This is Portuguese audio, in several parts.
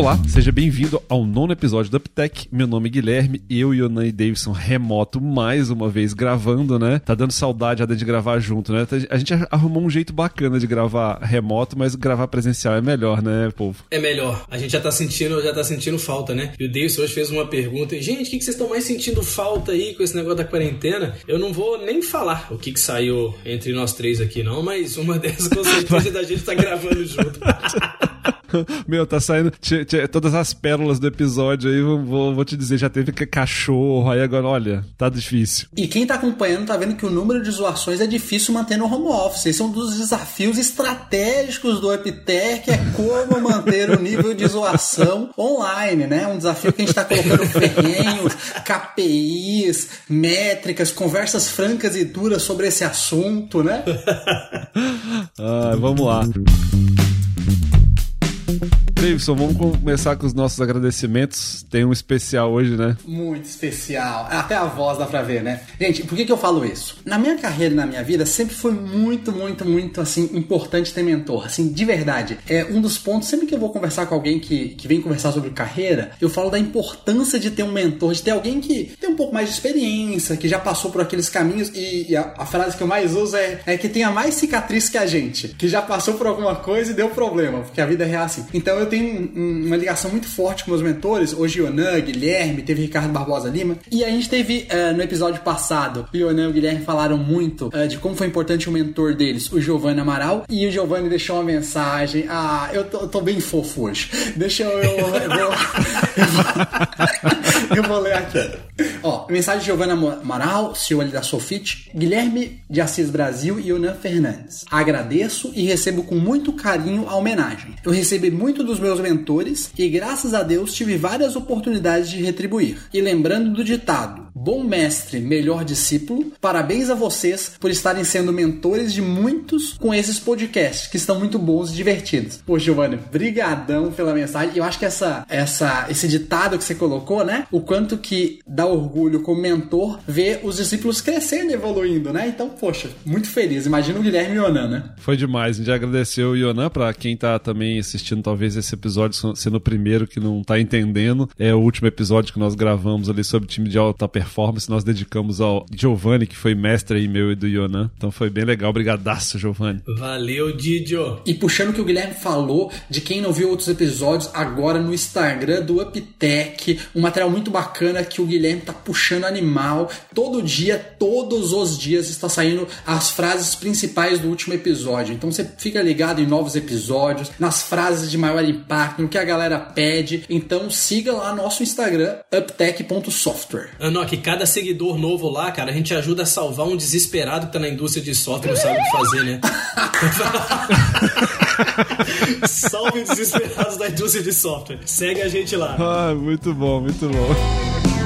Olá, seja bem-vindo ao nono episódio do UpTech. Meu nome é Guilherme, eu e o Ney Davidson remoto mais uma vez gravando, né? Tá dando saudade de gravar junto, né? A gente arrumou um jeito bacana de gravar remoto, mas gravar presencial é melhor, né, povo? É melhor. A gente já tá sentindo, já tá sentindo falta, né? E o Davidson hoje fez uma pergunta. Gente, o que, vocês estão mais sentindo falta aí com esse negócio da quarentena? Eu não vou nem falar o que, que saiu entre nós três aqui, não, mas uma dessas com certeza da gente tá gravando junto. Meu, tá saindo todas as pérolas do episódio aí, vou, vou te dizer, já teve cachorro, aí agora, olha, tá difícil. E quem tá acompanhando tá vendo que o número de zoações é difícil manter no home office. Esse é um dos desafios estratégicos do Epitech, é como manter o nível de zoação online, né? Um desafio que a gente tá colocando ferrenhos, KPIs, métricas, conversas francas e duras sobre esse assunto, né? ah, vamos lá. Davidson, vamos começar com os nossos agradecimentos. Tem um especial hoje, né? Muito especial. Até a voz dá pra ver, né? Gente, por que, que eu falo isso? Na minha carreira e na minha vida, sempre foi muito, muito, muito, assim, importante ter mentor. Assim, de verdade. É um dos pontos, sempre que eu vou conversar com alguém que, que vem conversar sobre carreira, eu falo da importância de ter um mentor, de ter alguém que tem um pouco mais de experiência, que já passou por aqueles caminhos. E, e a, a, frase que eu mais uso é, é que tenha mais cicatriz que a gente, que já passou por alguma coisa e deu problema, porque a vida é real assim. Então eu tenho um, uma ligação muito forte com meus mentores, hoje Ionan, Guilherme, teve Ricardo Barbosa Lima, e a gente teve uh, no episódio passado, Ionan e o Guilherme falaram muito uh, de como foi importante o mentor deles, o Giovanni Amaral, e o Giovanni deixou uma mensagem. Ah, eu tô, eu tô bem fofo hoje. Deixa eu. Eu, eu, eu, vou, eu vou ler aqui. Ó, mensagem de Giovanna Amaral, CEO ali da Sofit, Guilherme de Assis Brasil e Ionan Fernandes. Agradeço e recebo com muito carinho a homenagem. Eu recebi muito dos meus mentores e graças a Deus tive várias oportunidades de retribuir. E lembrando do ditado: bom mestre, melhor discípulo, parabéns a vocês por estarem sendo mentores de muitos com esses podcasts que estão muito bons e divertidos. Pô, Giovanni, brigadão pela mensagem. Eu acho que essa, essa, esse ditado que você colocou, né? O quanto que dá orgulho como mentor ver os discípulos crescendo e evoluindo, né? Então, poxa, muito feliz. Imagina o Guilherme e o Yonan, né? Foi demais. A gente agradeceu o Yonan para quem tá também assistindo talvez esse episódio sendo o primeiro que não tá entendendo. É o último episódio que nós gravamos ali sobre time de alta performance. Nós dedicamos ao Giovanni, que foi mestre aí meu e do Yonan. Então foi bem legal. Obrigadaço, Giovanni. Valeu, Didio. E puxando o que o Guilherme falou, de quem não viu outros episódios, agora no Instagram do UpTech, um material muito bacana que o Guilherme tá puxando animal. Todo dia, todos os dias está saindo as frases principais do último episódio. Então você fica ligado em novos episódios, nas frases de maior impacto, no que a galera pede. Então siga lá nosso Instagram, uptech.software. Anok, cada seguidor novo lá, cara, a gente ajuda a salvar um desesperado que tá na indústria de software e não sabe o que fazer, né? Salve desesperados da indústria de software. Segue a gente lá. Ah, muito bom, muito bom.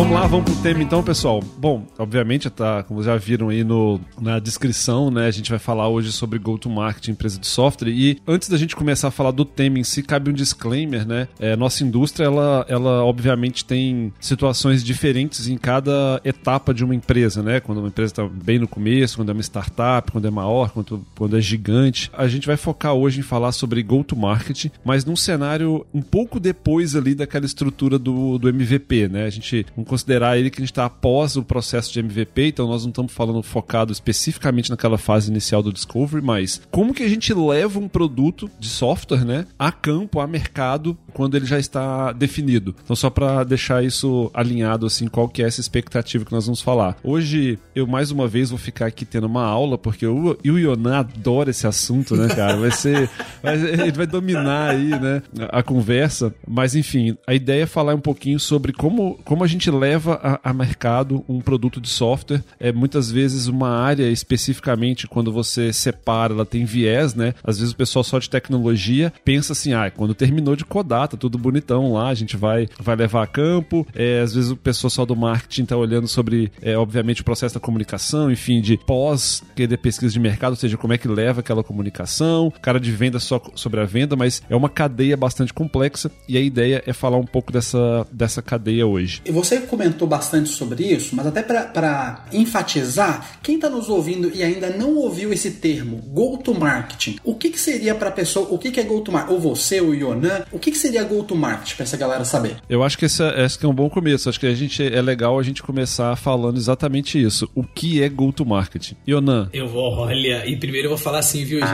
Vamos lá, vamos pro tema então, pessoal. Bom, obviamente, tá, como já viram aí no, na descrição, né, a gente vai falar hoje sobre go-to-market, empresa de software. E antes da gente começar a falar do tema em si, cabe um disclaimer, né? É, nossa indústria, ela, ela obviamente tem situações diferentes em cada etapa de uma empresa, né? Quando uma empresa está bem no começo, quando é uma startup, quando é maior, quando, quando é gigante. A gente vai focar hoje em falar sobre go-to-market, mas num cenário um pouco depois ali daquela estrutura do, do MVP, né? A gente considerar ele que a gente está após o processo de MVP, então nós não estamos falando focado especificamente naquela fase inicial do discovery, mas como que a gente leva um produto de software, né, a campo, a mercado, quando ele já está definido. Então só para deixar isso alinhado assim, qual que é essa expectativa que nós vamos falar. Hoje eu mais uma vez vou ficar aqui tendo uma aula porque o, o Yonan adora esse assunto, né, cara? Vai ser, ele vai dominar aí, né, a conversa. Mas enfim, a ideia é falar um pouquinho sobre como como a gente leva a, a, mercado um produto de software. É muitas vezes uma área especificamente quando você separa, ela tem viés, né? Às vezes o pessoal só de tecnologia pensa assim, ah, quando terminou de codar, tá tudo bonitão lá, a gente vai, vai levar a campo. É, às vezes o pessoal só do marketing tá olhando sobre, é, obviamente, o processo da comunicação, enfim, de pós de pesquisa de mercado, ou seja, como é que leva aquela comunicação, cara de venda só sobre a venda, mas é uma cadeia bastante complexa e a ideia é falar um pouco dessa, dessa cadeia hoje. E você comentou bastante sobre isso, mas até para enfatizar, quem está nos ouvindo e ainda não ouviu esse termo, go-to-marketing, o que, que seria para a pessoa, o que, que é go-to-marketing? Ou você, o Yonan, o que, que seria go-to-marketing para essa galera saber? Eu acho que esse, é, esse é um bom começo, acho que a gente é legal a gente começar falando exatamente isso. O que é go-to-marketing? Yonan. Eu vou, olha, e primeiro eu vou falar assim, viu, gente?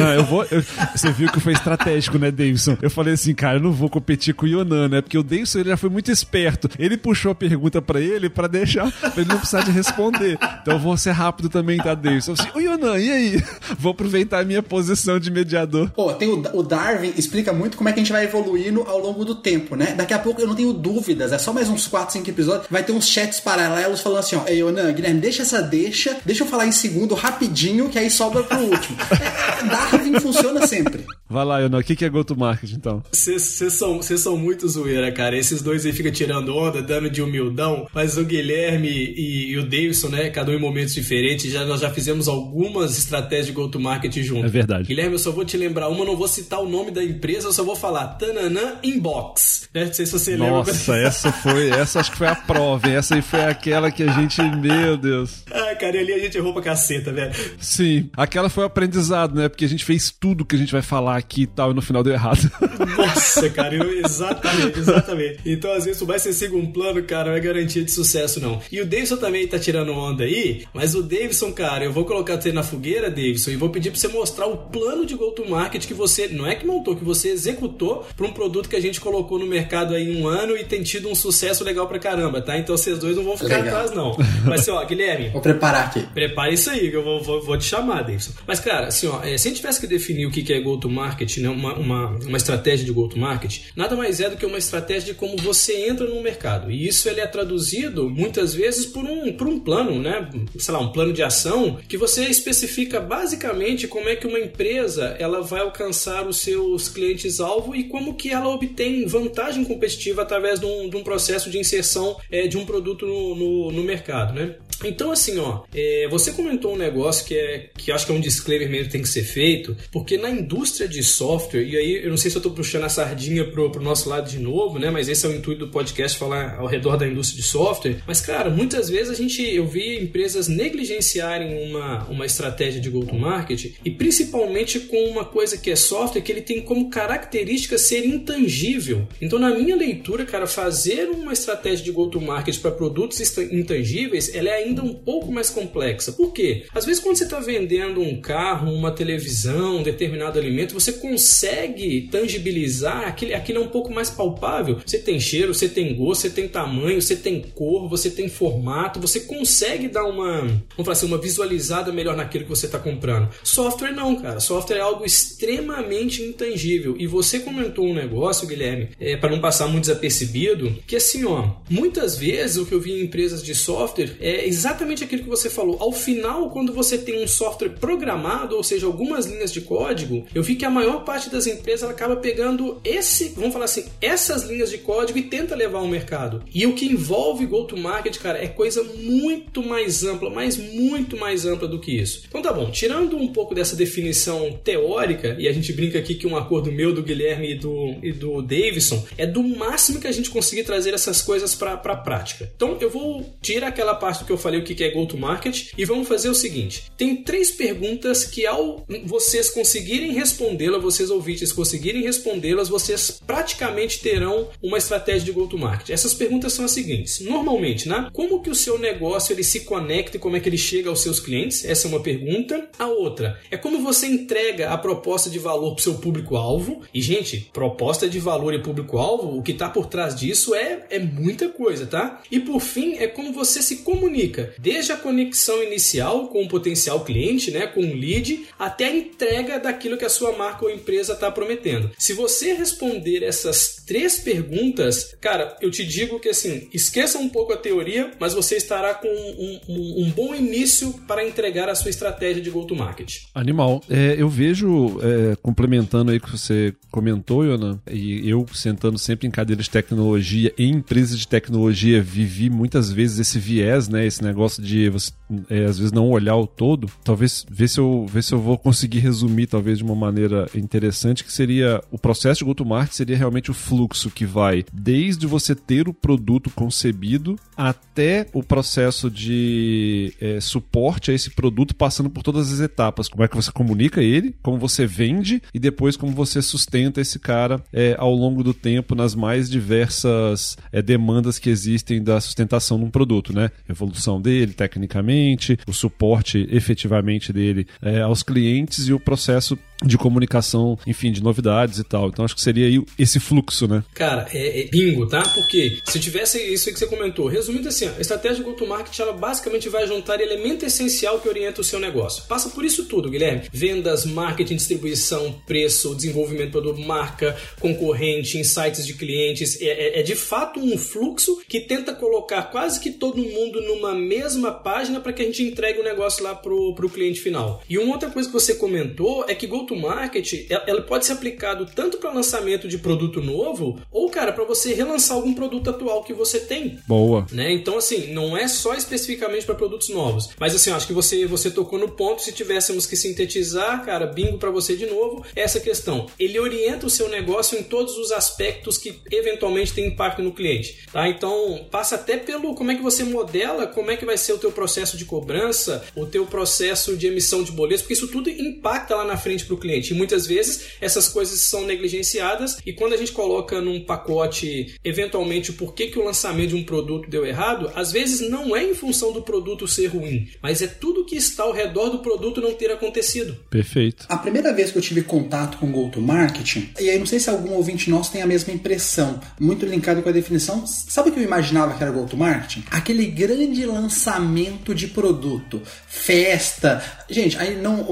Ah, eu vou. Eu, você viu que foi estratégico, né, Davidson? Eu falei assim, cara, eu não vou competir com o Yonan, né? Porque o Davidson ele já foi muito esperto. Ele puxou a pergunta para ele para deixar, pra ele não precisar de responder. Então eu vou ser rápido também, tá, Davidson? Assim, o Yonan, e aí? Vou aproveitar a minha posição de mediador. Pô, tem o, o Darwin explica muito como é que a gente vai evoluindo ao longo do tempo, né? Daqui a pouco eu não tenho dúvidas, é só mais uns 4, 5 episódios, vai ter uns chats paralelos falando assim, ó, ei, Yonan, Guilherme, deixa essa deixa, deixa eu falar em segundo rapidinho, que aí sobra pro último. É, Darwin funciona sempre. Vai lá, Yonan, o que é go-to-market, então? Vocês são, são muito zoeira, cara. Esses dois aí ficam tirando onda, dando de humildão, mas o Guilherme e, e o Davidson, né, cada um em momentos diferentes, já, nós já fizemos algumas estratégias de go-to-market juntos. É verdade. Guilherme, eu só vou te lembrar uma, não vou citar o nome da empresa, eu só vou falar Tananã Inbox. Né? Não sei se você Nossa, lembra. Nossa, essa foi, essa acho que foi a prova, essa aí foi aquela que a gente, meu Deus. Cara, e ali a gente errou pra caceta, velho. Sim, aquela foi o aprendizado, né, porque a gente fez tudo que a gente vai falar aqui e tal, e no final deu errado. Nossa, cara, eu, exatamente, exatamente. Então, às vezes, tu vai ser segundo plano, cara, não é garantia de sucesso, não. E o Davidson também tá tirando onda aí, mas o Davidson, cara, eu vou colocar você na fogueira, Davidson, e vou pedir pra você mostrar o plano de go-to-market que você, não é que montou, que você executou para um produto que a gente colocou no mercado aí um ano e tem tido um sucesso legal pra caramba, tá? Então, vocês dois não vão ficar legal. atrás, não. Mas, ó, Guilherme. Vou preparar aqui. Prepare isso aí, que eu vou, vou, vou te chamar, Davidson. Mas, cara, assim, ó, se a gente tivesse que definir o que é go-to-market, né, uma, uma, uma estratégia de go-to-market, nada mais é do que uma estratégia de como você entra no mercado. E isso ele é traduzido muitas vezes por um, por um plano, né? Sei lá, um plano de ação que você especifica basicamente como é que uma empresa ela vai alcançar os seus clientes-alvo e como que ela obtém vantagem competitiva através de um, de um processo de inserção é, de um produto no, no, no mercado, né? Então, assim, ó, é, você comentou um negócio que é que acho que é um disclaimer mesmo que tem que ser feito, porque na indústria de software, e aí eu não sei se eu estou puxando a sardinha pro, pro nosso lado de novo, né? Mas esse é o intuito do podcast falar ao redor da indústria de software. Mas, cara, muitas vezes a gente eu vi empresas negligenciarem uma, uma estratégia de go-to-market e principalmente com uma coisa que é software que ele tem como característica ser intangível. Então, na minha leitura, cara, fazer uma estratégia de go-to-market para produtos intangíveis, ela é ainda um pouco mais complexa. Por quê? Às vezes, quando você está vendendo um carro, uma televisão, um determinado alimento, você consegue tangibilizar aquele, aquilo é um pouco mais palpável. Você tem cheiro, você tem gosto, você tem tamanho, você tem cor, você tem formato, você consegue dar uma, vamos falar assim, uma visualizada melhor naquilo que você está comprando. Software não, cara. Software é algo extremamente intangível. E você comentou um negócio, Guilherme, é, para não passar muito desapercebido, que assim, ó, muitas vezes o que eu vi em empresas de software é exatamente aquilo que você falou. Ao final, quando você tem um software programado, ou seja, algumas linhas de código, eu vi que a maior parte das empresas acaba pegando esse, vamos falar assim, essas linhas de código e tenta levar ao mercado. E o que envolve go-to-market, cara, é coisa muito mais ampla, mas muito mais ampla do que isso. Então tá bom, tirando um pouco dessa definição teórica, e a gente brinca aqui que um acordo meu, do Guilherme e do, e do Davidson, é do máximo que a gente conseguir trazer essas coisas para a prática. Então eu vou tirar aquela parte que eu falei o que é go-to-market e vamos fazer o seguinte: tem três perguntas que, ao vocês conseguirem respondê-las, vocês ouvintes conseguirem respondê-las, vocês praticamente terão uma estratégia de go-to-market. Essas perguntas são as seguintes: normalmente, né? Como que o seu negócio ele se conecta e como é que ele chega aos seus clientes? Essa é uma pergunta. A outra é como você entrega a proposta de valor para o seu público-alvo. E, gente, proposta de valor e público-alvo, o que está por trás disso é, é muita coisa, tá? E por fim, é como você se comunica única, desde a conexão inicial com o potencial cliente, né, com o lead, até a entrega daquilo que a sua marca ou empresa está prometendo. Se você responder essas três perguntas, cara, eu te digo que assim, esqueça um pouco a teoria, mas você estará com um, um, um bom início para entregar a sua estratégia de go-to-market. Animal. É, eu vejo, é, complementando aí o que você comentou, Yona, e eu sentando sempre em cadeiras de tecnologia, em empresas de tecnologia, vivi muitas vezes esse viés, né? Esse negócio de você, é, às vezes, não olhar o todo. Talvez ver se eu, ver se eu vou conseguir resumir, talvez, de uma maneira interessante, que seria o processo de go-to-market seria realmente o fluxo que vai desde você ter o produto concebido até o processo de é, suporte a esse produto, passando por todas as etapas. Como é que você comunica ele, como você vende e depois como você sustenta esse cara é, ao longo do tempo nas mais diversas é, demandas que existem da sustentação de um produto, né? Evolução dele, tecnicamente, o suporte efetivamente dele é, aos clientes e o processo de comunicação, enfim, de novidades e tal. Então acho que seria aí esse fluxo, né? Cara, é, é bingo, tá? Porque se tivesse isso aí que você comentou, resumindo assim, a estratégia de go-to-market, ela basicamente vai juntar elemento essencial que orienta o seu negócio. Passa por isso tudo, Guilherme. Vendas, marketing, distribuição, preço, desenvolvimento do marca, concorrente, insights de clientes. É, é, é de fato um fluxo que tenta colocar quase que todo mundo numa mesma página para que a gente entregue o negócio lá pro, pro cliente final. E uma outra coisa que você comentou é que go go-to-market, ela pode ser aplicado tanto para lançamento de produto novo, ou, cara, para você relançar algum produto atual que você tem. Boa. Né? Então, assim, não é só especificamente para produtos novos. Mas, assim, acho que você, você tocou no ponto. Se tivéssemos que sintetizar, cara, bingo para você de novo, essa questão. Ele orienta o seu negócio em todos os aspectos que eventualmente tem impacto no cliente. Tá? Então, passa até pelo como é que você modela, como é que vai ser o teu processo de cobrança, o teu processo de emissão de boletos, porque isso tudo impacta lá na frente para o cliente. E muitas vezes essas coisas são negligenciadas e quando a gente coloca num pacote, eventualmente, o porquê que o lançamento de um produto deu errado, às vezes não é em função do produto ser ruim, mas é tudo que está ao redor do produto não ter acontecido. Perfeito. A primeira vez que eu tive contato com go-to-marketing, e aí não sei se algum ouvinte nosso tem a mesma impressão, muito linkado com a definição, sabe o que eu imaginava que era go-to-marketing? Aquele grande lançamento de produto, festa. Gente, aí não.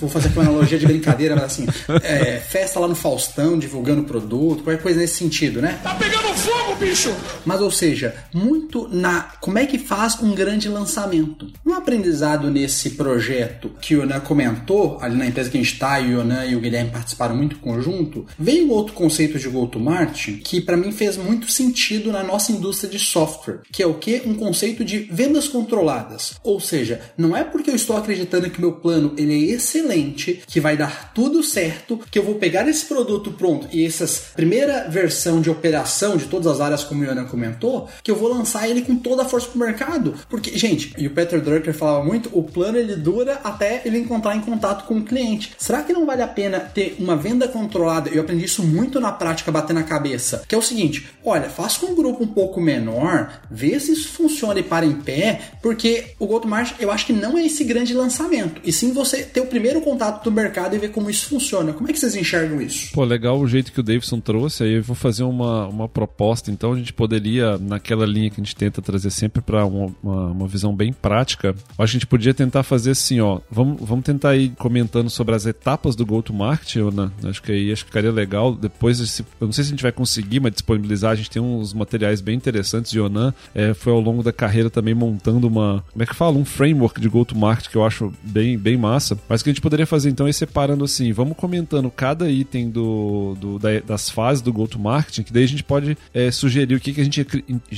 Vou fazer aqui uma analogia de brincadeira brincadeira, mas assim, é, festa lá no Faustão, divulgando produto, qualquer coisa nesse sentido, né? Tá pegando fogo, bicho! Mas, ou seja, muito na como é que faz um grande lançamento. Um aprendizado nesse projeto que o Yonan comentou, ali na empresa que a gente está, o Yonan e o Guilherme participaram muito conjunto, veio outro conceito de go-to-market que para mim fez muito sentido na nossa indústria de software, que é o que? Um conceito de vendas controladas. Ou seja, não é porque eu estou acreditando que meu plano ele é excelente que vai dar tudo certo, que eu vou pegar esse produto pronto e essa primeira versão de operação de todas as áreas, como o Iana comentou, que eu vou lançar ele com toda a força pro mercado. Porque, gente, e o Peter Drucker falava muito, o plano ele dura até ele encontrar em contato com o cliente. Será que não vale a pena ter uma venda controlada? Eu aprendi isso muito na prática, bater na cabeça. Que é o seguinte: olha, faça um grupo um pouco menor, vê se isso funciona e para em pé, porque o go-to-market eu acho que não é esse grande lançamento, e sim você ter o primeiro contato do mercado e ver como isso funciona. Como é que vocês enxergam isso? Pô, legal o jeito que o Davidson trouxe. Aí eu vou fazer uma, uma proposta. Então a gente poderia, naquela linha que a gente tenta trazer sempre para uma, uma, uma, visão bem prática, acho que a gente podia tentar fazer assim, ó. Vamos, vamos tentar ir comentando sobre as etapas do go-to-market, Ana. Acho que aí acho que ficaria legal. Depois, eu não sei se a gente vai conseguir, mas disponibilizar. A gente tem uns materiais bem interessantes. O Yonan é, foi ao longo da carreira também montando uma. Como é que fala? Um framework de go-to-market que eu acho bem, bem massa. Mas o que a gente poderia fazer então é assim, vamos comentando cada item do, do das fases do go-to-marketing, que daí a gente pode é, sugerir o que, que a gente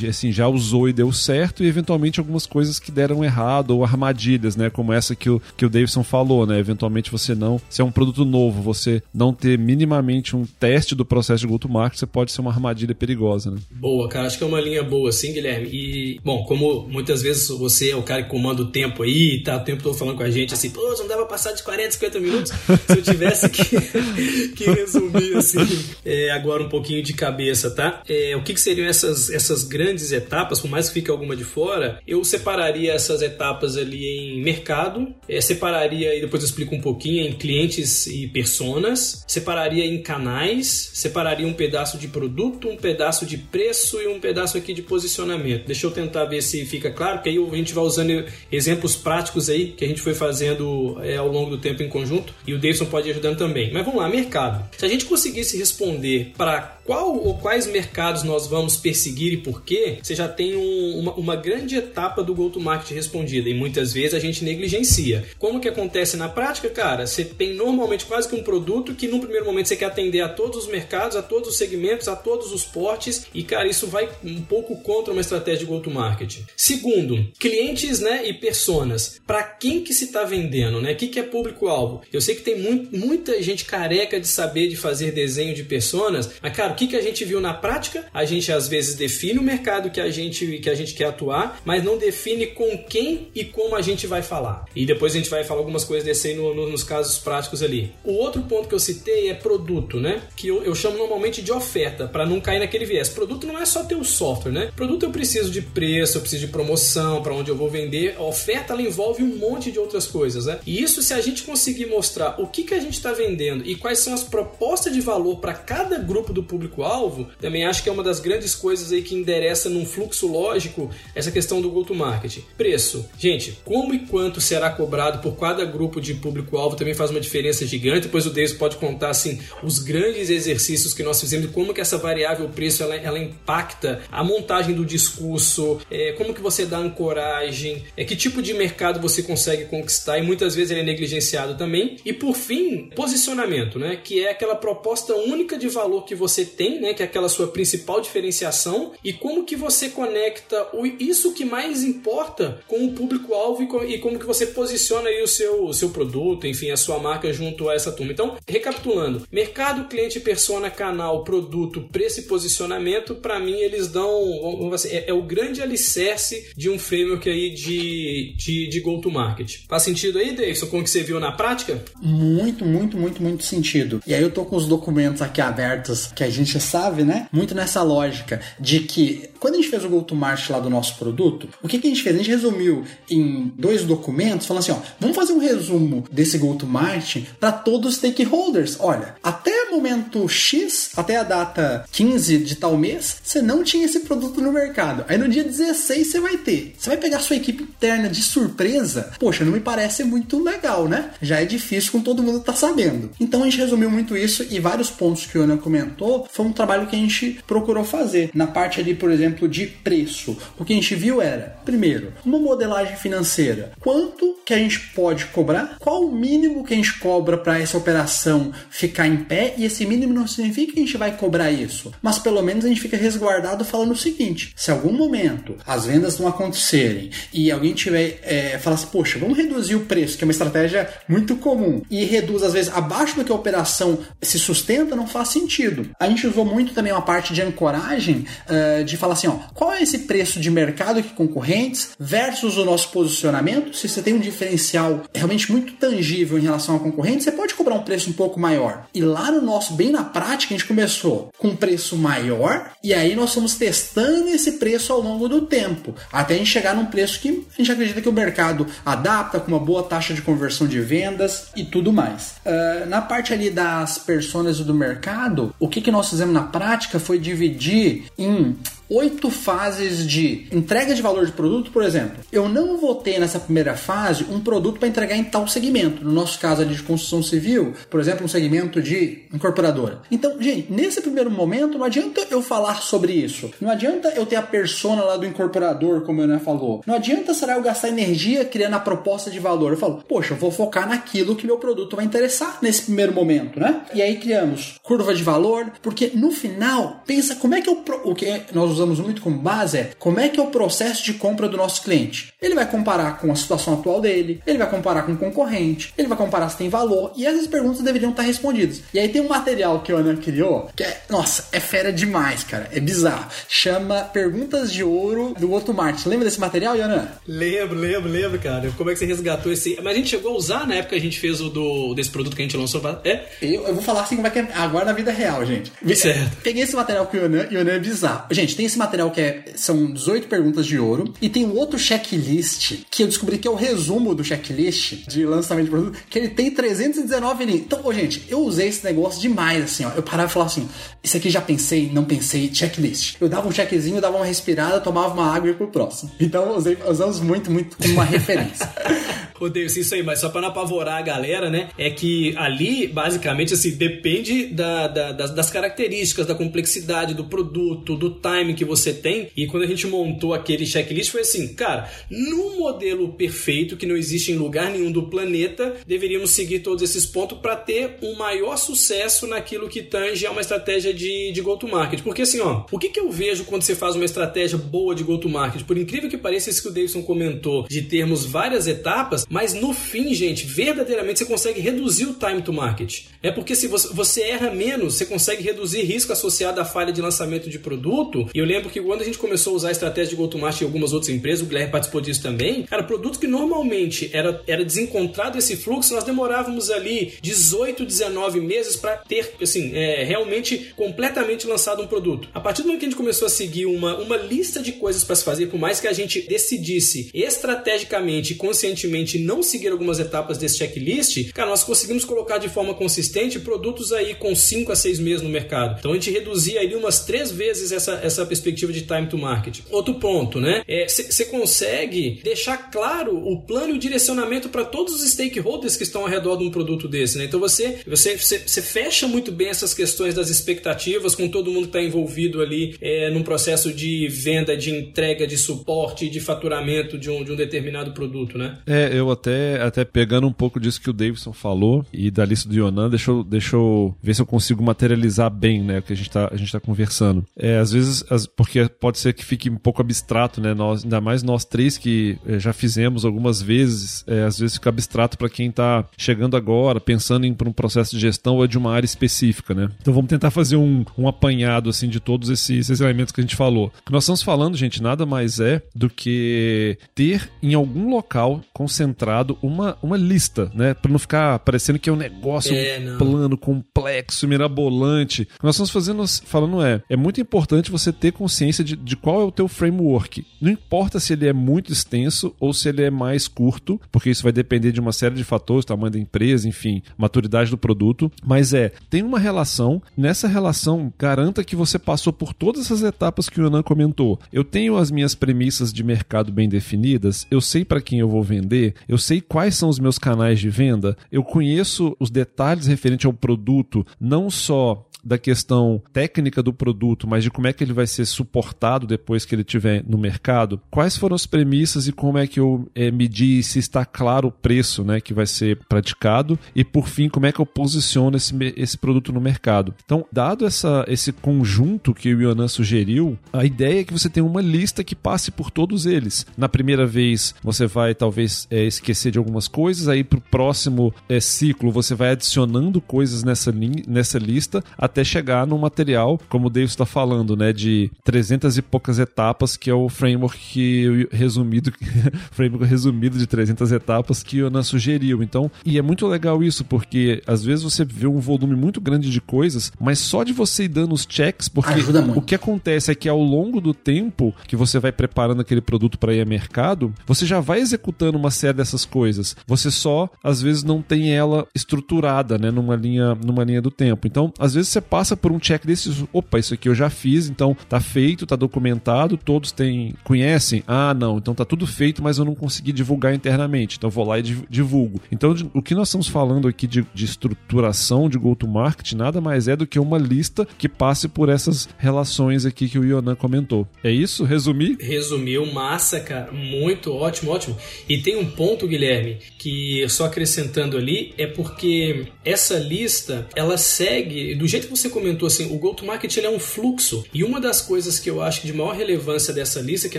assim, já usou e deu certo, e eventualmente algumas coisas que deram errado, ou armadilhas, né? Como essa que o, que o Davidson falou, né? Eventualmente você não, se é um produto novo, você não ter minimamente um teste do processo de go-to-market, você pode ser uma armadilha perigosa, né? Boa, cara, acho que é uma linha boa, sim, Guilherme. E, bom, como muitas vezes você é o cara que comanda o tempo aí, tá o tempo todo falando com a gente assim, pô, não dava passar de 40, 50 minutos. Se eu tivesse que, que resumir assim, é, agora um pouquinho de cabeça, tá? É, o que, que, seriam essas, essas grandes etapas, por mais que fique alguma de fora, eu separaria essas etapas ali em mercado, é, separaria, e depois eu explico um pouquinho, em clientes e personas, separaria em canais, separaria um pedaço de produto, um pedaço de preço e um pedaço aqui de posicionamento. Deixa eu tentar ver se fica claro, que aí a gente vai usando exemplos práticos aí que a gente foi fazendo é, ao longo do tempo em conjunto e o Davidson pode ir ajudando também. Mas vamos lá, mercado. Se a gente conseguisse responder para qual ou quais mercados nós vamos perseguir e por quê, você já tem um, uma, uma, grande etapa do go-to-market respondida e muitas vezes a gente negligencia. Como que acontece na prática, cara? Você tem normalmente quase que um produto que no primeiro momento você quer atender a todos os mercados, a todos os segmentos, a todos os portes e, cara, isso vai um pouco contra uma estratégia de go-to-market. Segundo, clientes né, e personas. Para quem que se está vendendo? Né? O que, que é público-alvo? Eu sei que tem muito, muita gente careca de saber de fazer desenho de personas, mas, cara, que, que a gente viu na prática? A gente às vezes define o mercado que a gente, que a gente quer atuar, mas não define com quem e como a gente vai falar. E depois a gente vai falar algumas coisas desse aí no, no, nos casos práticos ali. O outro ponto que eu citei é produto, né? Que eu, eu chamo normalmente de oferta, para não cair naquele viés. Produto não é só ter o software, né? Produto eu preciso de preço, eu preciso de promoção, para onde eu vou vender. A oferta ela envolve um monte de outras coisas, né? E isso se a gente conseguir mostrar o que, que a gente está vendendo e quais são as propostas de valor para cada grupo do público público-alvo, também acho que é uma das grandes coisas aí que endereça num fluxo lógico essa questão do go-to-market. Preço. Gente, como e quanto será cobrado por cada grupo de público-alvo também faz uma diferença gigante. Depois o Deus pode contar assim os grandes exercícios que nós fizemos como que essa variável preço ela, ela impacta a montagem do discurso, é, como que você dá ancoragem, é, que tipo de mercado você consegue conquistar e muitas vezes ele é negligenciado também. E por fim, posicionamento, né? Que é aquela proposta única de valor que você tem, né, que é aquela sua principal diferenciação, e como que você conecta o, isso que mais importa com o público-alvo e, e, como que você posiciona aí o seu, o seu produto, enfim, a sua marca junto a essa turma. Então, recapitulando, mercado, cliente, persona, canal, produto, preço e posicionamento, para mim eles dão, dizer, é, é, o grande alicerce de um framework aí de, de, de go-to-market. Faz sentido aí, Davidson, como que você viu na prática? Muito, muito, muito, muito sentido. E aí eu tô com os documentos aqui abertos que a gente gente sabe, né? Muito nessa lógica de que quando a gente fez o go-to-market lá do nosso produto, o que, que a gente fez? A gente resumiu em dois documentos, falando assim: ó, vamos fazer um resumo desse go-to-market para todos os stakeholders. Olha, até momento X, até a data 15 de tal mês, você não tinha esse produto no mercado. Aí no dia 16 você vai ter. Você vai pegar sua equipe interna de surpresa. Poxa, não me parece muito legal, né? Já é difícil com todo mundo tá sabendo. Então a gente resumiu muito isso e vários pontos que o Ana comentou foi um trabalho que a gente procurou fazer. Na parte ali, por exemplo, de preço. O que a gente viu era, primeiro, uma modelagem financeira. Quanto que a gente pode cobrar? Qual o mínimo que a gente cobra para essa operação ficar em pé? E esse mínimo não significa que a gente vai cobrar isso, mas pelo menos a gente fica resguardado falando o seguinte: se algum momento as vendas não acontecerem e alguém tiver é, falar assim, poxa, vamos reduzir o preço, que é uma estratégia muito comum, e reduz às vezes abaixo do que a operação se sustenta, não faz sentido. A gente usou muito também uma parte de ancoragem uh, de falar assim, ó, qual é esse preço de mercado que concorrentes versus o nosso posicionamento? Se você tem um diferencial realmente muito tangível em relação ao concorrente, você pode cobrar um preço um pouco maior. E lá no nosso, bem na prática, a gente começou com um preço maior e aí nós fomos testando esse preço ao longo do tempo, até a gente chegar num preço que a gente acredita que o mercado adapta com uma boa taxa de conversão de vendas e tudo mais. Uh, na parte ali das personas do mercado, o que, que nós fizemos na prática foi dividir em oito fases de entrega de valor de produto, por exemplo. Eu não vou ter nessa primeira fase um produto para entregar em tal segmento. No nosso caso ali de construção civil, por exemplo, um segmento de incorporadora. Então, gente, nesse primeiro momento, não adianta eu falar sobre isso. Não adianta eu ter a persona lá do incorporador, como eu né, falou. Não adianta será eu gastar energia criando a proposta de valor. Eu falo, poxa, eu vou focar naquilo que meu produto vai interessar nesse primeiro momento, né? E aí criamos curva de valor, porque no final, pensa como é que eu, o que nós usamos muito como base é como é que é o processo de compra do nosso cliente. Ele vai comparar com a situação atual dele, ele vai comparar com o concorrente, ele vai comparar se tem valor, e essas perguntas deveriam estar respondidas. E aí tem um material que o Ana criou, que é, nossa, é fera demais, cara, é bizarro. Chama Perguntas de Ouro do Otto Martins. Lembra desse material, Yana? Lembro, lembro, lembro, cara. Como é que você resgatou esse. Mas a gente chegou a usar na época que a gente fez o do, desse produto que a gente lançou. É? Eu, eu vou falar assim como é que é agora na vida real, gente. Certo. Peguei esse material com o Yonan e o Yonan é bizarro. Gente, tem esse material que é, são 18 perguntas de ouro e tem um outro checklist que eu descobri que é o resumo do checklist de lançamento de produto, que ele tem 319 linhas. Então, ô, gente, eu usei esse negócio demais, assim, ó. Eu parava e falava assim: isso aqui já pensei, não pensei, checklist. Eu dava um checkzinho, dava uma respirada, tomava uma água e ia pro próximo. Então, usei, usamos muito, muito como uma referência. Deus, isso aí, mas só pra não apavorar a galera, né? É que ali, basicamente, assim, depende da, da, das, das, características, da complexidade do produto, do time que você tem. E quando a gente montou aquele checklist, foi assim, cara, no modelo perfeito, que não existe em lugar nenhum do planeta, deveríamos seguir todos esses pontos para ter um maior sucesso naquilo que tange a uma estratégia de, de go-to-market. Porque assim, ó, o que, que eu vejo quando você faz uma estratégia boa de go-to-market? Por incrível que pareça, isso que o Davidson comentou, de termos várias etapas, mas no fim, gente, verdadeiramente você consegue reduzir o time to market. É porque se você, você erra menos, você consegue reduzir risco associado à falha de lançamento de produto. E eu lembro que quando a gente começou a usar a estratégia de go-to-market em algumas outras empresas, o Guilherme participou disso também, cara, produto que normalmente era, era desencontrado esse fluxo, nós demorávamos ali 18, 19 meses para ter, assim, é, realmente completamente lançado um produto. A partir do momento que a gente começou a seguir uma, uma lista de coisas para se fazer, por mais que a gente decidisse estrategicamente e conscientemente não seguir algumas etapas desse checklist, cara, nós conseguimos colocar de forma consistente produtos aí com 5 a 6 meses no mercado. Então a gente reduzia aí umas três vezes essa, essa perspectiva de time to market. Outro ponto, né? Você é, consegue deixar claro o plano e o direcionamento para todos os stakeholders que estão ao redor de um produto desse, né? Então você, você, você, fecha muito bem essas questões das expectativas com todo mundo que está envolvido ali é, num processo de venda, de entrega, de suporte, de faturamento de um, de um determinado produto, né? É, eu até, até pegando um pouco disso que o Davidson falou e da lista do Yonan, deixa eu, deixa eu ver se eu consigo materializar bem, né, o que a gente tá, gente tá conversando. É, às vezes, porque pode ser que fique um pouco abstrato, né, nós, ainda mais nós três que é, já fizemos algumas vezes, é, às vezes fica abstrato para quem tá chegando agora, pensando em um processo de gestão ou de uma área específica, né. Então vamos tentar fazer um, um apanhado, assim, de todos esses, esses elementos que a gente falou. O que nós estamos falando, gente, nada mais é do que ter em algum local concentrado uma, uma lista, né? Pra não ficar parecendo que é um negócio é, plano, complexo, mirabolante. O que nós estamos fazendo, falando é, é muito importante você ter consciência de, de qual é o teu framework. Não importa se ele é muito extenso ou se ele é mais curto, porque isso vai depender de uma série de fatores, tamanho da empresa, enfim, maturidade do produto, mas é, tem uma relação, nessa relação, garanta que você passou por todas essas etapas que o Yonan comentou. Eu tenho as minhas premissas de mercado bem definidas, eu sei para quem eu vou vender, eu sei quais são os meus canais de venda, eu conheço os detalhes referentes ao produto, não só da questão técnica do produto, mas de como é que ele vai ser suportado depois que ele estiver no mercado, quais foram as premissas e como é que eu é, medi se está claro o preço né, que vai ser praticado e, por fim, como é que eu posiciono esse, esse produto no mercado. Então, dado essa, esse conjunto que o Yonan sugeriu, a ideia é que você tenha uma lista que passe por todos eles. Na primeira vez, você vai talvez é, esquecer de algumas coisas, aí para o próximo é, ciclo você vai adicionando coisas nessa, nessa lista até até chegar no material, como o David está falando, né, de 300 e poucas etapas, que é o framework que resumido, framework resumido de 300 etapas que o Ana sugeriu. Então, e é muito legal isso, porque às vezes você vê um volume muito grande de coisas, mas só de você ir dando os checks, porque o que acontece é que ao longo do tempo que você vai preparando aquele produto para ir a mercado, você já vai executando uma série dessas coisas. Você só às vezes não tem ela estruturada, né, numa linha, numa linha do tempo. Então, às vezes você passa por um check desses, opa, isso aqui eu já fiz, então tá feito, tá documentado, todos têm, conhecem? Ah, não, então tá tudo feito, mas eu não consegui divulgar internamente, então vou lá e divulgo. Então, o que nós estamos falando aqui de, de estruturação de go-to-market nada mais é do que uma lista que passe por essas relações aqui que o Yonan comentou. É isso? Resumir? Resumiu, massa, cara. Muito ótimo, ótimo. E tem um ponto, Guilherme, que só acrescentando ali, é porque essa lista, ela segue, do jeito que você comentou assim, o go-to-market é um fluxo. E uma das coisas que eu acho de maior relevância dessa lista que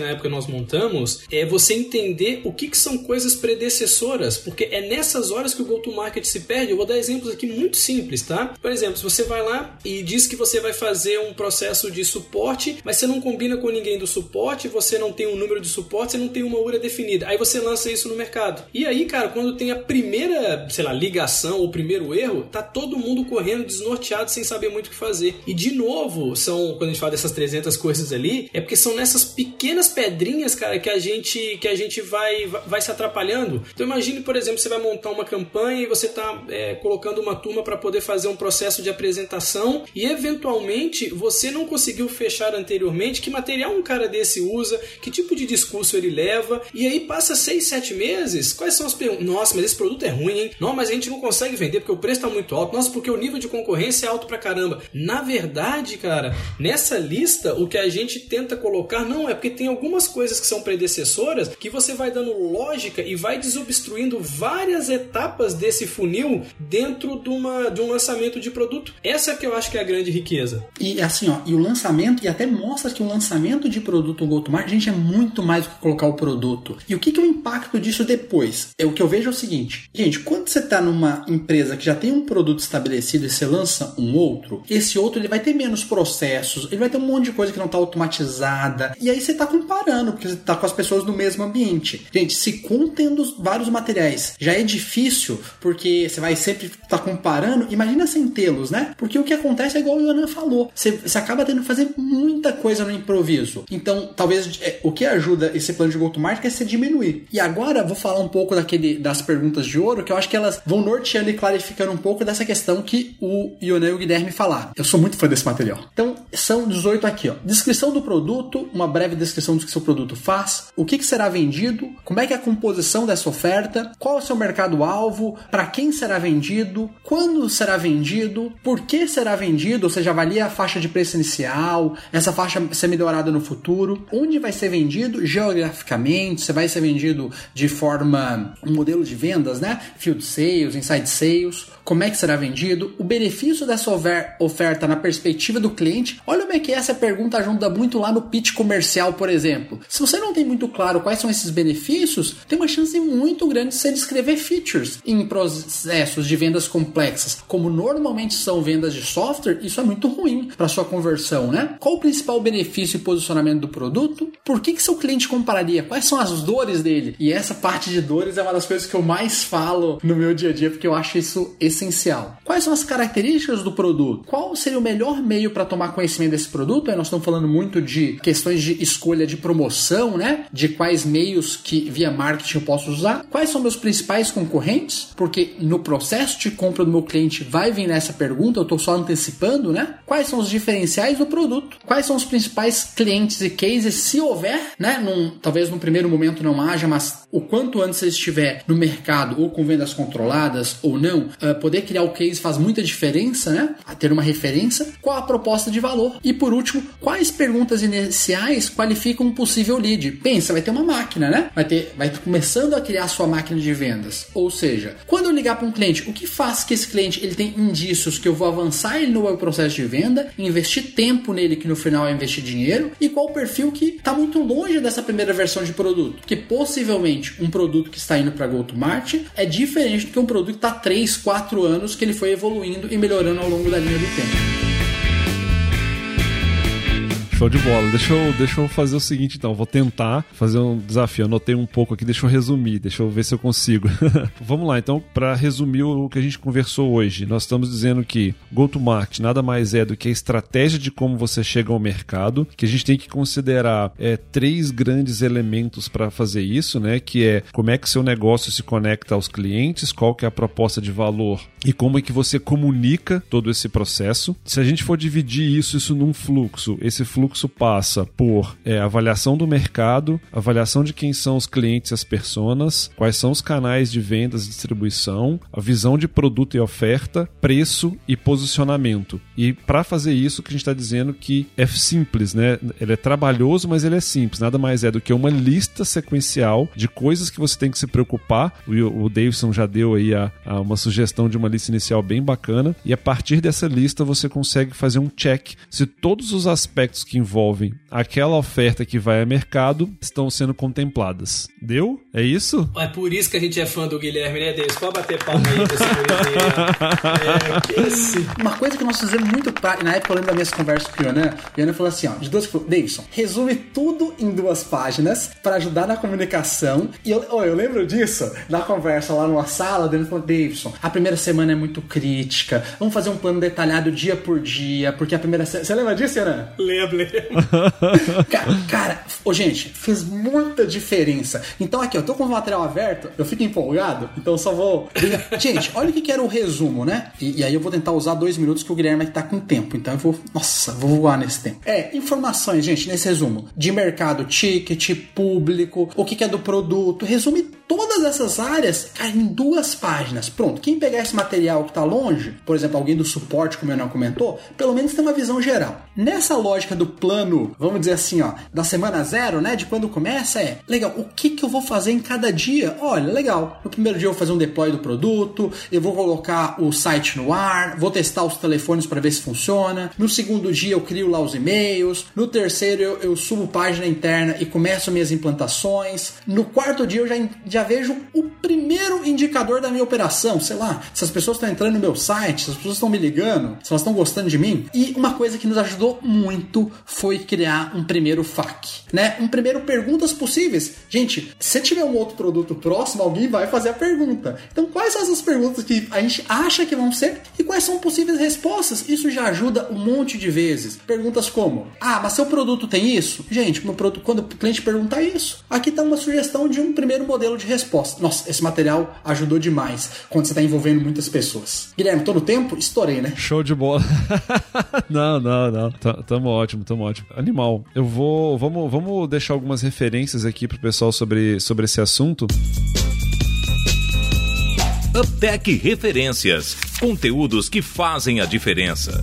na época nós montamos é você entender o que, que são coisas predecessoras, porque é nessas horas que o go-to-market se perde. Eu vou dar exemplos aqui muito simples, tá? Por exemplo, se você vai lá e diz que você vai fazer um processo de suporte, mas você não combina com ninguém do suporte, você não tem um número de suporte, você não tem uma URA definida. Aí você lança isso no mercado. E aí, cara, quando tem a primeira, sei lá, ligação ou primeiro erro, tá todo mundo correndo desnorteado sem saber muito o que fazer. E de novo, são quando a gente fala dessas 300 coisas ali, é porque são nessas pequenas pedrinhas, cara, que a gente que a gente vai vai se atrapalhando. Então imagine, por exemplo, você vai montar uma campanha e você está é, colocando uma turma para poder fazer um processo de apresentação e eventualmente você não conseguiu fechar anteriormente que material um cara desse usa, que tipo de discurso ele leva, e aí passa seis, sete meses, quais são as perguntas? Nossa, mas esse produto é ruim, hein? Não, mas a gente não consegue vender porque o preço está muito alto. Nossa, porque o nível de concorrência é alto pra caramba. Na verdade, cara, nessa lista, o que a gente tenta colocar não é porque tem algumas coisas que são predecessoras que você vai dando lógica e vai desobstruindo várias etapas desse funil dentro de, uma, de um lançamento de produto. Essa que eu acho que é a grande riqueza. E assim, ó, e o lançamento, e até mostra que o lançamento de produto no GoToMarket, gente, é muito mais do que colocar o produto. E o que, que é o impacto disso depois? É o que eu vejo é o seguinte, gente, quando você está numa empresa que já tem um produto estabelecido e você lança um outro, esse outro ele vai ter menos processos, ele vai ter um monte de coisa que não está automatizada, e aí você está comparando, porque você está com as pessoas no mesmo ambiente. Gente, se contendo vários materiais já é difícil, porque você vai sempre estar tá comparando, imagina sem tê-los, né? Porque o que acontece é igual o Yonan falou, você, você acaba tendo que fazer muita coisa no improviso. Então, talvez é, o que ajuda esse plano de go-to-market é se diminuir. E agora vou falar um pouco daquele, das perguntas de ouro, que eu acho que elas vão norteando e clarificando um pouco dessa questão que o Yonan e o Guilherme falaram. Eu sou muito fã desse material. Então, são 18 aqui, ó. Descrição do produto, uma breve descrição do que seu produto faz, o que, que será vendido, como é que é a composição dessa oferta, qual é o seu mercado-alvo, para quem será vendido, quando será vendido, por que será vendido, ou seja, avalia a faixa de preço inicial, essa faixa ser melhorada no futuro, onde vai ser vendido geograficamente, se vai ser vendido de forma um modelo de vendas, né? Field sales, inside sales, como é que será vendido, o benefício dessa oferta na perspectiva do cliente. Olha como é que essa pergunta ajuda muito lá no pitch comercial, por exemplo. Se você não tem muito claro quais são esses benefícios, tem uma chance muito grande de você descrever features em processos de vendas complexas. Como normalmente são vendas de software, isso é muito ruim para sua conversão, né? Qual o principal benefício e posicionamento do produto? Por que, que seu cliente compraria? Quais são as dores dele? E essa parte de dores é uma das coisas que eu mais falo no meu dia a dia, porque eu acho isso essencial. Quais são as características do produto? Qual seria o melhor meio para tomar conhecimento desse produto? Aí nós estamos falando muito de questões de escolha de promoção, né? De quais meios que via marketing eu posso usar. Quais são meus principais concorrentes? Porque no processo de compra do meu cliente vai vir nessa pergunta, eu estou só antecipando, né? Quais são os diferenciais do produto? Quais são os principais clientes e cases, se houver, né? Num, talvez no primeiro momento não haja, mas o quanto antes você estiver no mercado ou com vendas controladas ou não, uh, poder criar o case faz muita diferença, né? A ter uma referência. Qual a proposta de valor? E por último, quais perguntas iniciais qualificam um possível lead? Pensa, vai ter uma máquina, né? Vai ter, vai começando a criar a sua máquina de vendas. Ou seja, quando eu ligar para um cliente, o que faz que esse cliente ele tem indícios que eu vou avançar ele no meu processo de venda, investir tempo nele que no final é investir dinheiro e qual o perfil que está muito longe dessa primeira versão de produto? Que possivelmente um produto que está indo para go-to-market é diferente do que um produto que está 3, 4 anos que ele foi evoluindo e melhorando ao longo da linha do tempo. Show de bola. Deixa eu, deixa eu fazer o seguinte, então. Vou tentar fazer um desafio. Anotei um pouco aqui, deixa eu resumir, deixa eu ver se eu consigo. Vamos lá, então, para resumir o que a gente conversou hoje. Nós estamos dizendo que go-to-market nada mais é do que a estratégia de como você chega ao mercado, que a gente tem que considerar é, três grandes elementos para fazer isso, né? Que é como é que seu negócio se conecta aos clientes, qual que é a proposta de valor e como é que você comunica todo esse processo. Se a gente for dividir isso, isso num fluxo, esse fluxo fluxo passa por é, avaliação do mercado, avaliação de quem são os clientes e as personas, quais são os canais de vendas e distribuição, a visão de produto e oferta, preço e posicionamento. E para fazer isso, que a gente está dizendo que é simples, né? Ele é trabalhoso, mas ele é simples. Nada mais é do que uma lista sequencial de coisas que você tem que se preocupar. O, o Davidson já deu aí a, a uma sugestão de uma lista inicial bem bacana. E a partir dessa lista você consegue fazer um check se todos os aspectos que envolvem aquela oferta que vai a mercado estão sendo contempladas. Deu? É isso? É por isso que a gente é fã do Guilherme, né, Deus? Pode bater palma aí desse é, esse... Uma coisa que nós fizemos muito na época eu lembro da minha conversa com o Yonan, o Yonan falou assim, ó, de duas Davidson, resume tudo em duas páginas para ajudar na comunicação. E eu, oh, eu lembro disso, na conversa lá numa sala, ele falou, Davidson, a primeira semana é muito crítica, vamos fazer um plano detalhado dia por dia, porque a primeira semana... Você lembra disso? Lembro, lembro. cara, cara gente, fez muita diferença. Então aqui, eu tô com o material aberto, eu fico empolgado, então só vou... gente, olha o que era o resumo, né? E, e, aí eu vou tentar usar dois minutos que o Guilherme tá com tempo, então eu vou... Nossa, vou voar nesse tempo. É, informações, gente, nesse resumo. De mercado, ticket, público, o que, que é do produto, resume todas essas áreas cara, em duas páginas. Pronto, quem pegar esse material que está longe, por exemplo, alguém do suporte, como eu não comentou, pelo menos tem uma visão geral. Nessa lógica do plano, vamos dizer assim, ó, da semana zero, né, de quando começa, é legal, o que, que eu vou fazer em cada dia? Olha, legal, no primeiro dia eu vou fazer um deploy do produto, eu vou colocar o site no ar, vou testar os telefones para ver se funciona. No segundo dia eu crio lá os e-mails. No terceiro eu, eu subo página interna e começo minhas implantações. No quarto dia eu já, já vejo o primeiro indicador da minha operação. Sei lá, se as pessoas estão entrando no meu site, se as pessoas estão me ligando, se elas estão gostando de mim. E uma coisa que nos ajudou muito foi criar um primeiro FAQ, né? Um primeiro perguntas possíveis. Gente, se tiver um outro produto próximo, alguém vai fazer a pergunta. Então, quais são essas perguntas que a gente acha que vão ser e quais são possíveis respostas? Isso já ajuda um monte de vezes. Perguntas como: Ah, mas seu produto tem isso? Gente, meu produto, quando o cliente perguntar isso, aqui está uma sugestão de um primeiro modelo de resposta. Nossa, esse material ajudou demais quando você está envolvendo muitas pessoas. Guilherme, todo tempo? Estourei, né? Show de bola. não, não, não. Tamo ótimo, tamo ótimo. Animal. Eu vou. Vamos, vamos deixar algumas referências aqui pro pessoal sobre, sobre esse assunto. Uptech Referências. Conteúdos que fazem a diferença.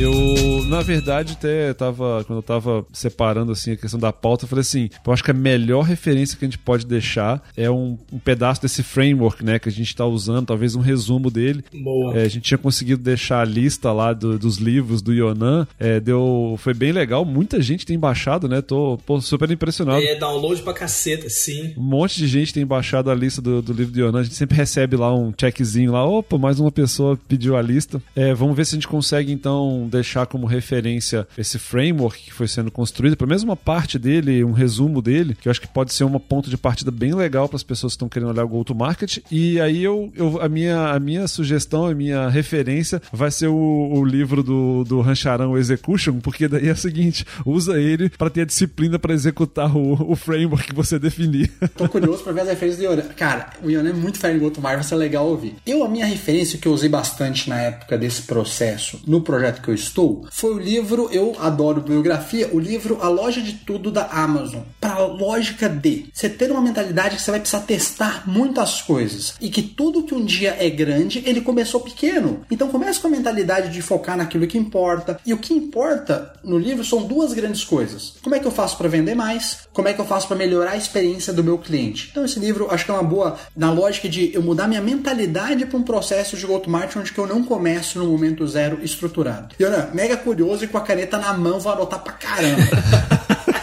Eu, na verdade, até tava, quando eu tava separando assim a questão da pauta, eu falei assim, eu acho que a melhor referência que a gente pode deixar é um, um pedaço desse framework, né, que a gente tá usando, talvez um resumo dele. Boa. É, a gente tinha conseguido deixar a lista lá do, dos livros do Yonan, é, deu, foi bem legal, muita gente tem baixado, né, tô pô, super impressionado. É, download pra caceta, sim. Um monte de gente tem baixado a lista do, do livro do Yonan, a gente sempre recebe lá um checkzinho lá, opa, mais uma pessoa pediu a lista. É, vamos ver se a gente consegue então deixar como referência esse framework que foi sendo construído, pelo menos uma parte dele, um resumo dele, que eu acho que pode ser uma ponto de partida bem legal para as pessoas que estão querendo olhar o go-to-market. E aí eu, eu, a, minha, a minha sugestão, a minha referência vai ser o, o livro do, do Rancharão Execution, porque daí é o seguinte, usa ele para ter a disciplina para executar o, o framework que você definir. Tô curioso para ver as referências do Yonan. Cara, o Yonan é muito fã de go-to-market, vai ser legal ouvir. Eu, a minha referência que eu usei bastante na época desse processo, no projeto que eu estou, foi o livro, eu adoro biografia, o livro A Loja de Tudo da Amazon. Para a lógica de você ter uma mentalidade que você vai precisar testar muitas coisas e que tudo que um dia é grande, ele começou pequeno. Então comece com a mentalidade de focar naquilo que importa. E o que importa no livro são duas grandes coisas. Como é que eu faço para vender mais? Como é que eu faço para melhorar a experiência do meu cliente? Então esse livro acho que é uma boa na lógica de eu mudar minha mentalidade para um processo de go-to-market onde eu não começo no momento zero estruturado. Olha, mega curioso e com a caneta na mão vou anotar pra caramba.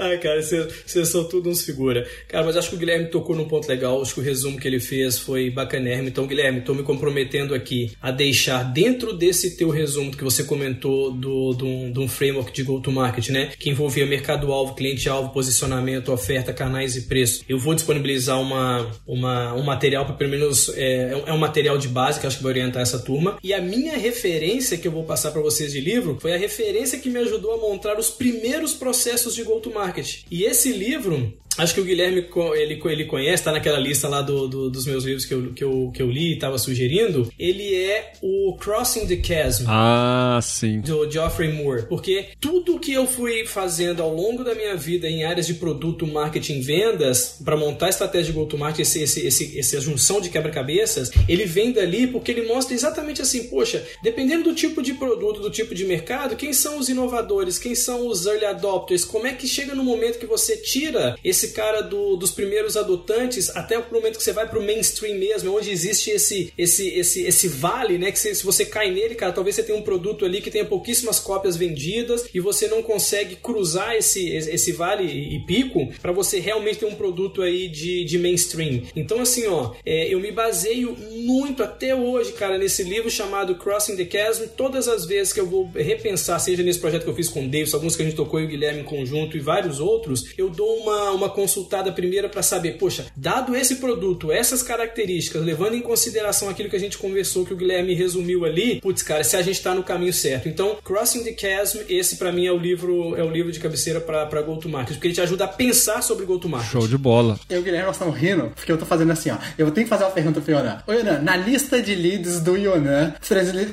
Ai, cara, vocês são tudo uns figura. Cara, mas acho que o Guilherme tocou num ponto legal. Acho que o resumo que ele fez foi bacanérrimo. Então, Guilherme, estou me comprometendo aqui a deixar dentro desse teu resumo que você comentou do, do, do um framework de go-to-market, né? Que envolvia mercado-alvo, cliente-alvo, posicionamento, oferta, canais e preço. Eu vou disponibilizar uma, uma, um material para pelo menos. É, é um material de base que acho que vai orientar essa turma. E a minha referência que eu vou passar para vocês de livro foi a referência que me ajudou a montar os primeiros processos de go-to-market market. E esse livro acho que o Guilherme ele, ele conhece, tá naquela lista lá do, do dos meus livros que eu, que eu, que eu li e tava sugerindo. Ele é o Crossing the Chasm. Ah, sim. Do Geoffrey Moore. Porque tudo que eu fui fazendo ao longo da minha vida em áreas de produto, marketing, vendas, para montar a estratégia de go-to-market, esse, esse, esse, essa junção de quebra-cabeças, ele vem dali porque ele mostra exatamente assim, poxa, dependendo do tipo de produto, do tipo de mercado, quem são os inovadores, quem são os early adopters, como é que chega no momento que você tira esse cara do, dos primeiros adotantes até o momento que você vai pro mainstream mesmo, onde existe esse, esse, esse, esse vale, né? Que se, se você cai nele, cara, talvez você tenha um produto ali que tenha pouquíssimas cópias vendidas e você não consegue cruzar esse, esse vale e pico para você realmente ter um produto aí de, de mainstream. Então, assim, ó, é, eu me baseio muito até hoje, cara, nesse livro chamado Crossing the Chasm. Todas as vezes que eu vou repensar, seja nesse projeto que eu fiz com o Davis, alguns que a gente tocou e o Guilherme em conjunto e vários outros, eu dou uma, uma consultada primeira para saber, poxa, dado esse produto, essas características, levando em consideração aquilo que a gente conversou, que o Guilherme resumiu ali, putz, cara, se a gente tá no caminho certo. Então, Crossing the Chasm, esse para mim é o livro é o livro de cabeceira para Go to Market, porque ele te ajuda a pensar sobre Go to Market. Show de bola. Eu e o Guilherme nós estamos rindo, porque eu tô fazendo assim, ó. Eu tenho que fazer uma pergunta pro Yonan. Ô, Yonan, na lista de leads do Yonan,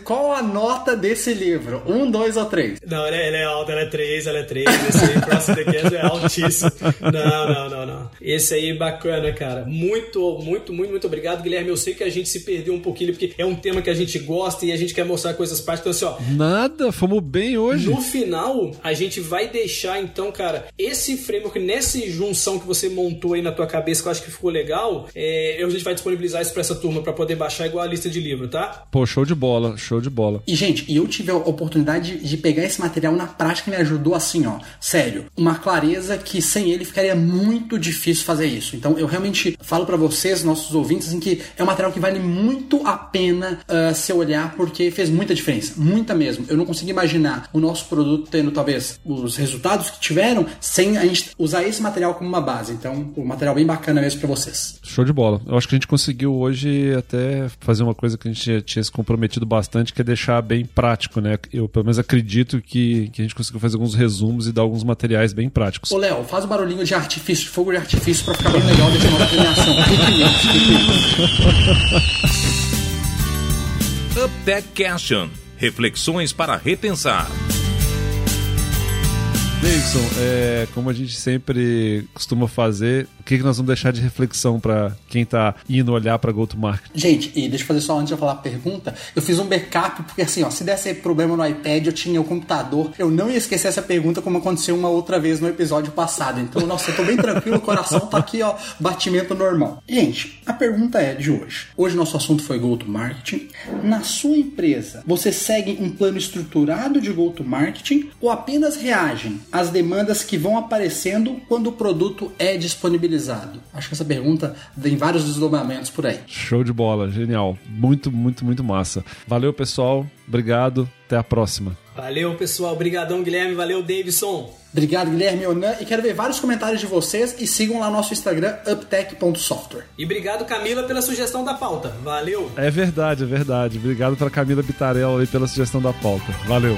qual a nota desse livro? Um, dois ou três? Não, ela é, ela é alta, ela é três, ela é três. Esse Crossing the Chasm é altíssimo. Não, não, não, não. Esse aí bacana, cara. Muito, muito, muito, muito obrigado, Guilherme. Eu sei que a gente se perdeu um pouquinho, porque é um tema que a gente gosta e a gente quer mostrar coisas práticas. Então, assim, ó. Nada, fomos bem hoje. No final, a gente vai deixar, então, cara, esse framework, nessa junção que você montou aí na tua cabeça, que eu acho que ficou legal, é, a gente vai disponibilizar isso pra essa turma para poder baixar igual a lista de livro, tá? Pô, show de bola, show de bola. E, gente, eu tive a oportunidade de pegar esse material na prática e me ajudou assim, ó. Sério, uma clareza que sem ele ficaria muito difícil fazer isso. Então, eu realmente falo para vocês, nossos ouvintes, assim, que é um material que vale muito a pena uh, se olhar, porque fez muita diferença. Muita mesmo. Eu não consigo imaginar o nosso produto tendo, talvez, os resultados que tiveram sem a gente usar esse material como uma base. Então, um material bem bacana mesmo para vocês. Show de bola. Eu acho que a gente conseguiu hoje até fazer uma coisa que a gente tinha se comprometido bastante, que é deixar bem prático, né? Eu, pelo menos, acredito que, que a gente conseguiu fazer alguns resumos e dar alguns materiais bem práticos. Ô, Léo, faz o barulhinho de artifício, de fogo de artifício pra ficar bem legal deixar uma premiação. Uptech Question. Reflexões para repensar. Davidson, é, como a gente sempre costuma fazer, o que, que nós vamos deixar de reflexão para quem tá indo olhar para go-to-market? Gente, e deixa eu fazer só antes de eu falar a pergunta, eu fiz um backup, porque assim, ó, se desse problema no iPad, eu tinha o computador, eu não ia esquecer essa pergunta como aconteceu uma outra vez no episódio passado. Então, nossa, eu tô bem tranquilo, o coração tá aqui, ó, batimento normal. Gente, a pergunta é de hoje. Hoje nosso assunto foi go-to-marketing. Na sua empresa, você segue um plano estruturado de go-to-marketing ou apenas reagem as demandas que vão aparecendo quando o produto é disponibilizado? Acho que essa pergunta tem vários desdobramentos por aí. Show de bola, genial. Muito, muito, muito massa. Valeu, pessoal. Obrigado. Até a próxima. Valeu, pessoal. Obrigadão, Guilherme. Valeu, Davidson. Obrigado, Guilherme Onan. E quero ver vários comentários de vocês e sigam lá nosso Instagram, uptech.software. E obrigado, Camila, pela sugestão da pauta. Valeu. É verdade, é verdade. Obrigado para Camila Bitarella aí pela sugestão da pauta. Valeu.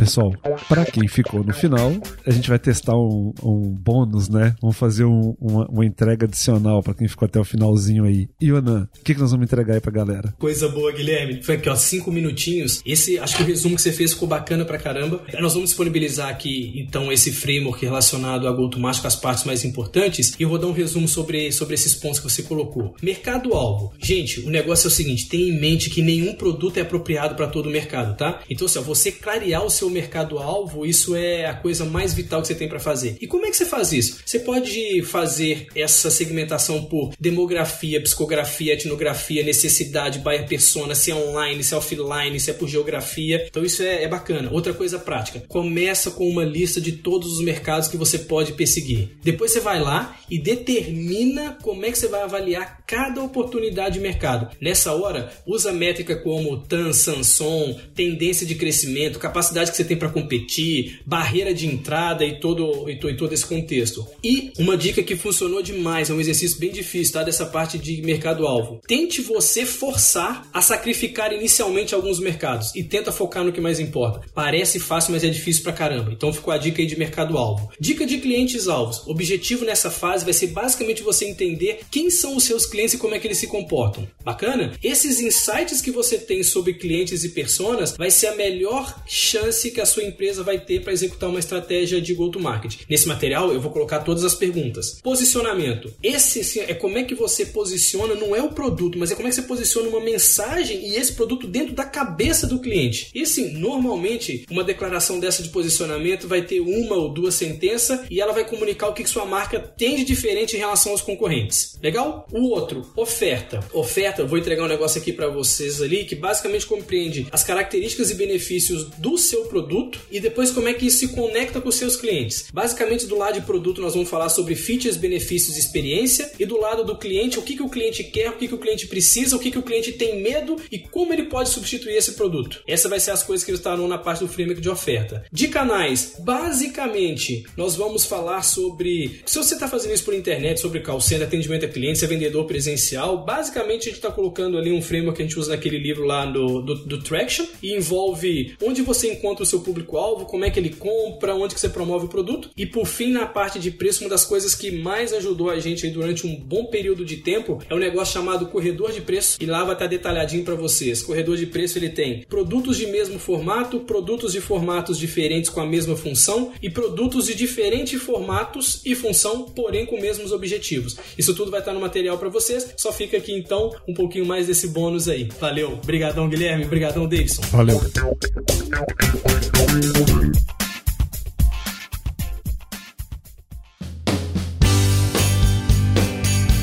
Pessoal, para quem ficou no final, a gente vai testar um, um bônus, né? Vamos fazer um, uma, uma, entrega adicional para quem ficou até o finalzinho aí. Ionan, o que, que nós vamos entregar aí pra galera? Coisa boa, Guilherme. Foi aqui, ó, cinco minutinhos. Esse, acho que o resumo que você fez ficou bacana pra caramba. Nós vamos disponibilizar aqui, então, esse framework relacionado a com as partes mais importantes e eu vou dar um resumo sobre, sobre esses pontos que você colocou. Mercado-alvo. Gente, o negócio é o seguinte, tenha em mente que nenhum produto é apropriado para todo o mercado, tá? Então, assim, ó, você clarear o seu seu mercado-alvo, isso é a coisa mais vital que você tem para fazer. E como é que você faz isso? Você pode fazer essa segmentação por demografia, psicografia, etnografia, necessidade, buyer persona, se é online, se é offline, se é por geografia. Então isso é, é bacana. Outra coisa prática, começa com uma lista de todos os mercados que você pode perseguir. Depois você vai lá e determina como é que você vai avaliar cada oportunidade de mercado. Nessa hora, usa métrica como TAN, Sanson, tendência de crescimento, capacidade que você tem para competir, barreira de entrada e todo, e, e todo esse contexto. E uma dica que funcionou demais, é um exercício bem difícil, tá? Dessa parte de mercado-alvo. Tente você forçar a sacrificar inicialmente alguns mercados e tenta focar no que mais importa. Parece fácil, mas é difícil pra caramba. Então ficou a dica aí de mercado-alvo. Dica de clientes-alvos. Objetivo nessa fase vai ser basicamente você entender quem são os seus clientes e como é que eles se comportam. Bacana? Esses insights que você tem sobre clientes e personas vai ser a melhor chance que a sua empresa vai ter para executar uma estratégia de go-to-market. Nesse material eu vou colocar todas as perguntas. Posicionamento. Esse sim, é como é que você posiciona, não é o produto, mas é como é que você posiciona uma mensagem e esse produto dentro da cabeça do cliente. E assim, normalmente uma declaração dessa de posicionamento vai ter uma ou duas sentenças e ela vai comunicar o que sua marca tem de diferente em relação aos concorrentes. Legal? O outro, oferta. Oferta, eu vou entregar um negócio aqui para vocês ali que basicamente compreende as características e benefícios do seu produto e depois como é que isso se conecta com os seus clientes. Basicamente, do lado de produto, nós vamos falar sobre features, benefícios e experiência, e do lado do cliente, o que, que o cliente quer, o que, que o cliente precisa, o que, que o cliente tem medo e como ele pode substituir esse produto. Essa vai ser as coisas que estarão na parte do framework de oferta. De canais, basicamente, nós vamos falar sobre se você está fazendo isso por internet, sobre call center, atendimento a cliente, se é vendedor presencial, basicamente a gente está colocando ali um framework que a gente usa naquele livro lá do, do, do Traction e envolve onde você encontra o seu público-alvo, como é que ele compra, onde que você promove o produto e por fim na parte de preço, uma das coisas que mais ajudou a gente durante um bom período de tempo é um negócio chamado corredor de preço e lá vai estar detalhadinho para vocês. Corredor de preço ele tem produtos de mesmo formato, produtos de formatos diferentes com a mesma função e produtos de diferentes formatos e função, porém com mesmos objetivos. Isso tudo vai estar no material para vocês. Só fica aqui então um pouquinho mais desse bônus aí. Valeu, obrigadão Guilherme, obrigadão Davidson. Valeu.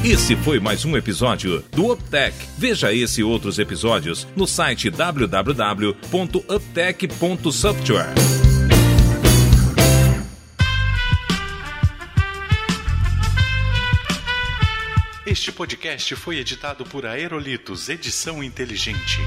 Esse foi mais um episódio do UpTech. Veja esse e outros episódios no site www.uptech.software. Este podcast foi editado por Aerolitos Edição Inteligente.